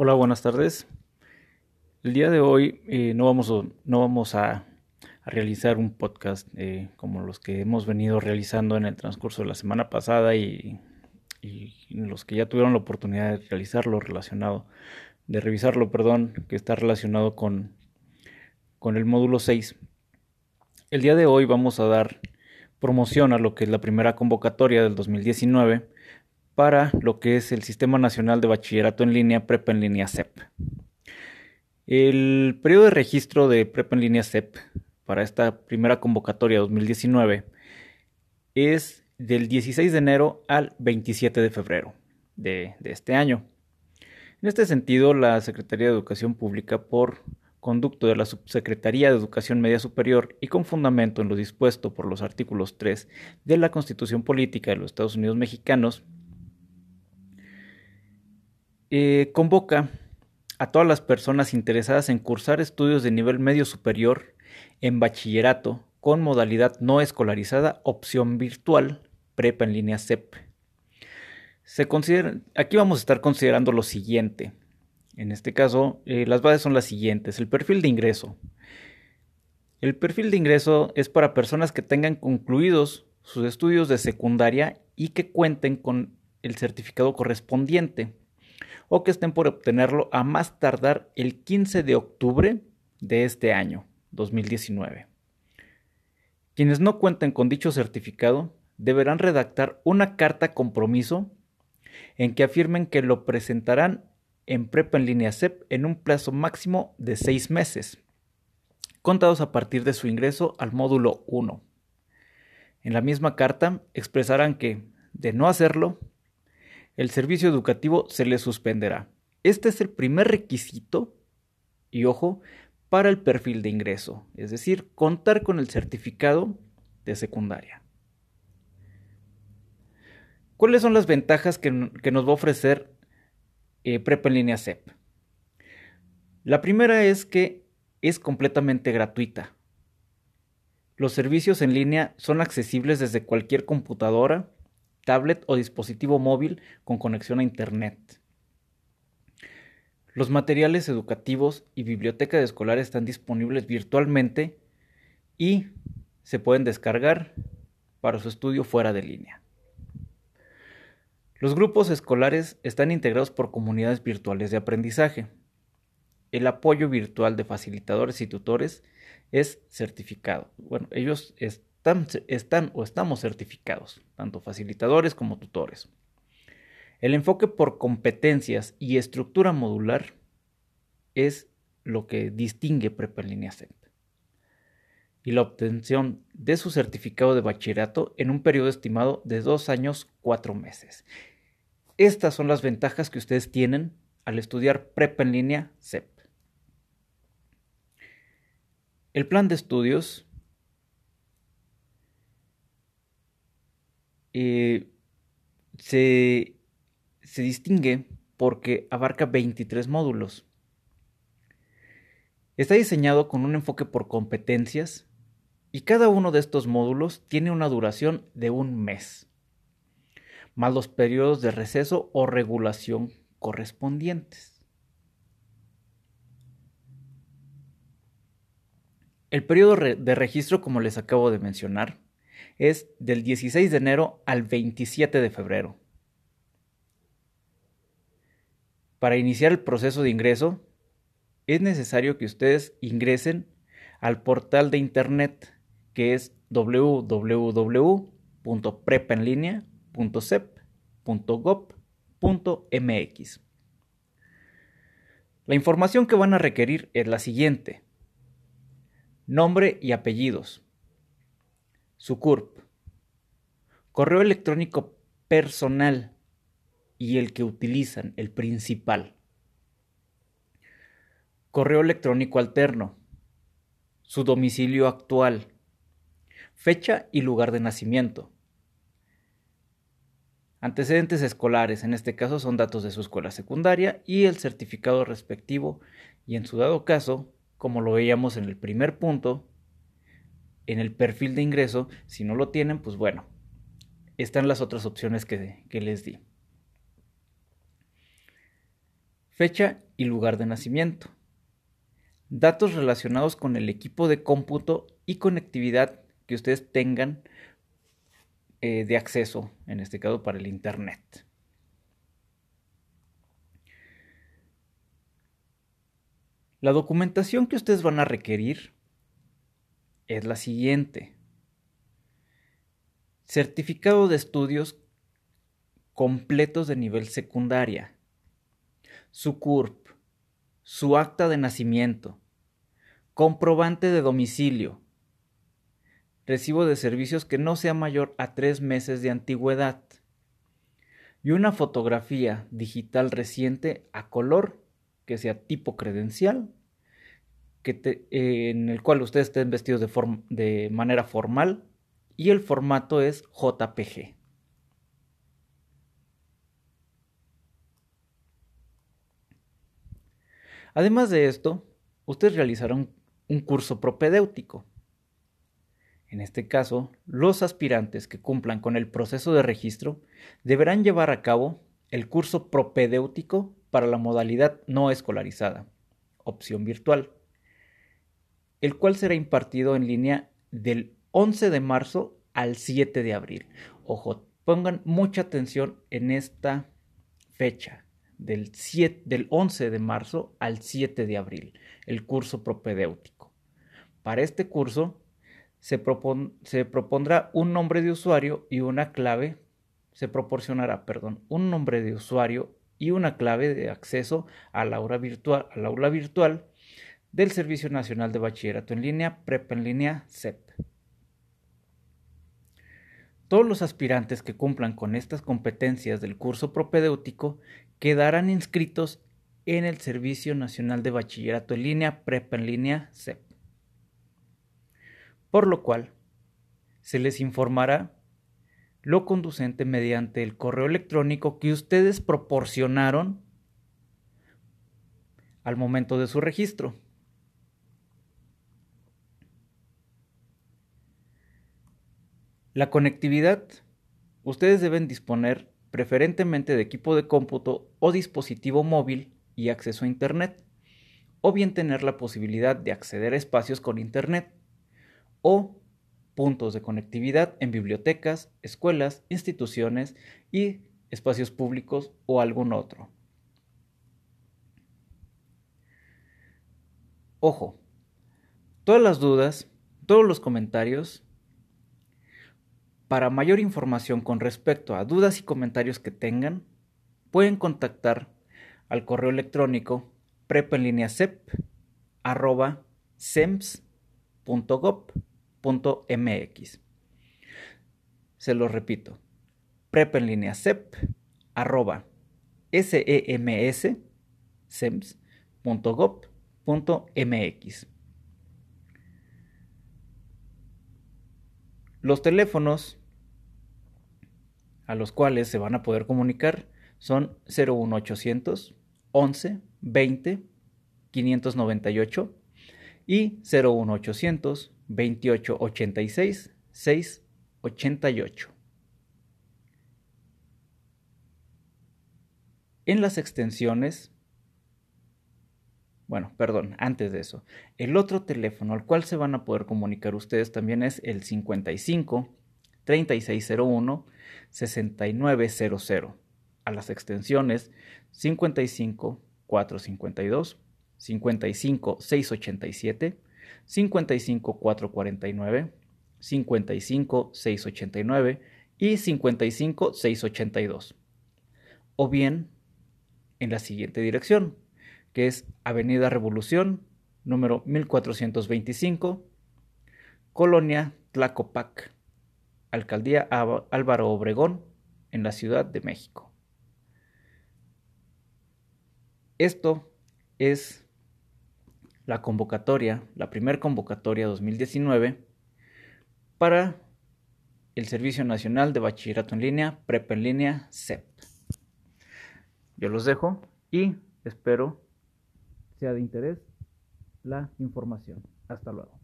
Hola, buenas tardes. El día de hoy eh, no, vamos, a, no vamos a, realizar un podcast eh, como los que hemos venido realizando en el transcurso de la semana pasada y, los que ya tuvieron la oportunidad de realizarlo relacionado, de revisarlo, perdón, que está relacionado con, con el módulo 6. El día de hoy vamos a dar promoción a lo que es la primera convocatoria del 2019 para lo que es el Sistema Nacional de Bachillerato en Línea, Prepa en Línea CEP. El periodo de registro de Prepa en Línea CEP para esta primera convocatoria 2019 es del 16 de enero al 27 de febrero de, de este año. En este sentido, la Secretaría de Educación Pública, por conducto de la Subsecretaría de Educación Media Superior y con fundamento en lo dispuesto por los artículos 3 de la Constitución Política de los Estados Unidos Mexicanos, eh, convoca a todas las personas interesadas en cursar estudios de nivel medio superior en bachillerato con modalidad no escolarizada, opción virtual, prepa en línea CEP. Se aquí vamos a estar considerando lo siguiente. En este caso, eh, las bases son las siguientes. El perfil de ingreso. El perfil de ingreso es para personas que tengan concluidos sus estudios de secundaria y que cuenten con el certificado correspondiente o que estén por obtenerlo a más tardar el 15 de octubre de este año, 2019. Quienes no cuenten con dicho certificado deberán redactar una carta compromiso en que afirmen que lo presentarán en prepa en línea CEP en un plazo máximo de seis meses, contados a partir de su ingreso al módulo 1. En la misma carta expresarán que, de no hacerlo, el servicio educativo se le suspenderá. Este es el primer requisito, y ojo, para el perfil de ingreso, es decir, contar con el certificado de secundaria. ¿Cuáles son las ventajas que, nos va a ofrecer eh, Prepa en línea CEP? La primera es que es completamente gratuita. Los servicios en línea son accesibles desde cualquier computadora tablet o dispositivo móvil con conexión a Internet. Los materiales educativos y biblioteca de escolar están disponibles virtualmente y se pueden descargar para su estudio fuera de línea. Los grupos escolares están integrados por comunidades virtuales de aprendizaje. El apoyo virtual de facilitadores y tutores es certificado. Bueno, ellos están, o estamos certificados, tanto facilitadores como tutores. El enfoque por competencias y estructura modular es lo que distingue Prepa en línea CEP. Y la obtención de su certificado de bachillerato en un periodo estimado de dos años, cuatro meses. Estas son las ventajas que ustedes tienen al estudiar Prepa en línea CEP. El plan de estudios Eh, se, se distingue porque abarca 23 módulos. Está diseñado con un enfoque por competencias y cada uno de estos módulos tiene una duración de un mes, más los periodos de receso o regulación correspondientes. El periodo de registro, como les acabo de mencionar, es del 16 de enero al 27 de febrero. Para iniciar el proceso de ingreso, es necesario que ustedes ingresen al portal de internet que es www.prepaenlinea.cep.gov.mx. La información que van a requerir es la siguiente. Nombre y apellidos su CURP, correo electrónico personal y el que utilizan, el principal. Correo electrónico alterno, su domicilio actual, fecha y lugar de nacimiento. Antecedentes escolares, en este caso son datos de su escuela secundaria y el certificado respectivo y en su dado caso, como lo veíamos en el primer punto, en el perfil de ingreso. Si no lo tienen, pues bueno, están las otras opciones que, les di. fecha y lugar de nacimiento, datos relacionados con el equipo de cómputo y conectividad que ustedes tengan eh, de acceso, en este caso para el Internet. La documentación que ustedes van a requerir es la siguiente. Certificado de estudios completos de nivel secundaria. Su CURP. Su acta de nacimiento. Comprobante de domicilio. Recibo de servicios que no sea mayor a tres meses de antigüedad. Y una fotografía digital reciente a color que sea tipo credencial, que en el cual ustedes estén vestidos de, de manera formal y el formato es JPG. Además de esto, ustedes realizaron un curso propedéutico. En este caso, los aspirantes que cumplan con el proceso de registro deberán llevar a cabo el curso propedéutico para la modalidad no escolarizada, opción virtual, el cual será impartido en línea del 11 de marzo al 7 de abril. Ojo, pongan mucha atención en esta fecha, del, del 11 de marzo al 7 de abril, el curso propedéutico. Para este curso se, se propondrá un nombre de usuario y una clave, se proporcionará, perdón, un nombre de usuario y una clave de acceso al aula virtual, al aula virtual del Servicio Nacional de Bachillerato en línea, PREP en línea, CEP. Todos los aspirantes que cumplan con estas competencias del curso propedéutico quedarán inscritos en el Servicio Nacional de Bachillerato en línea, PREP en línea, CEP. Por lo cual, se les informará lo conducente mediante el correo electrónico que ustedes proporcionaron al momento de su registro. La conectividad. Ustedes deben disponer preferentemente de equipo de cómputo o dispositivo móvil y acceso a Internet, o bien tener la posibilidad de acceder a espacios con Internet, o puntos de conectividad en bibliotecas, escuelas, instituciones y espacios públicos o algún otro. Ojo, todas las dudas, todos los comentarios para mayor información con respecto a dudas y comentarios que tengan, pueden contactar al correo electrónico prepenlineacep.gov.mx. Se lo repito, prepenlineacep.gov.mx. Los teléfonos a los cuales se van a poder comunicar son 01800 11 20 598 y 01800 28 86 688. En las extensiones, bueno, perdón, antes de eso, el otro teléfono al cual se van a poder comunicar ustedes también es el 55 3601 6900 a las extensiones 55 452, 55 687, 55 449, 55 689 y 55 682. O bien en la siguiente dirección, que es Avenida Revolución, número 1425, Colonia Tlacopac, Alcaldía Álvaro Obregón, en la Ciudad de México. Esto es la convocatoria, la primera convocatoria 2019 para el Servicio Nacional de Bachillerato en Línea, Prepa en Línea, CEP. Yo los dejo y espero sea de interés la información. Hasta luego.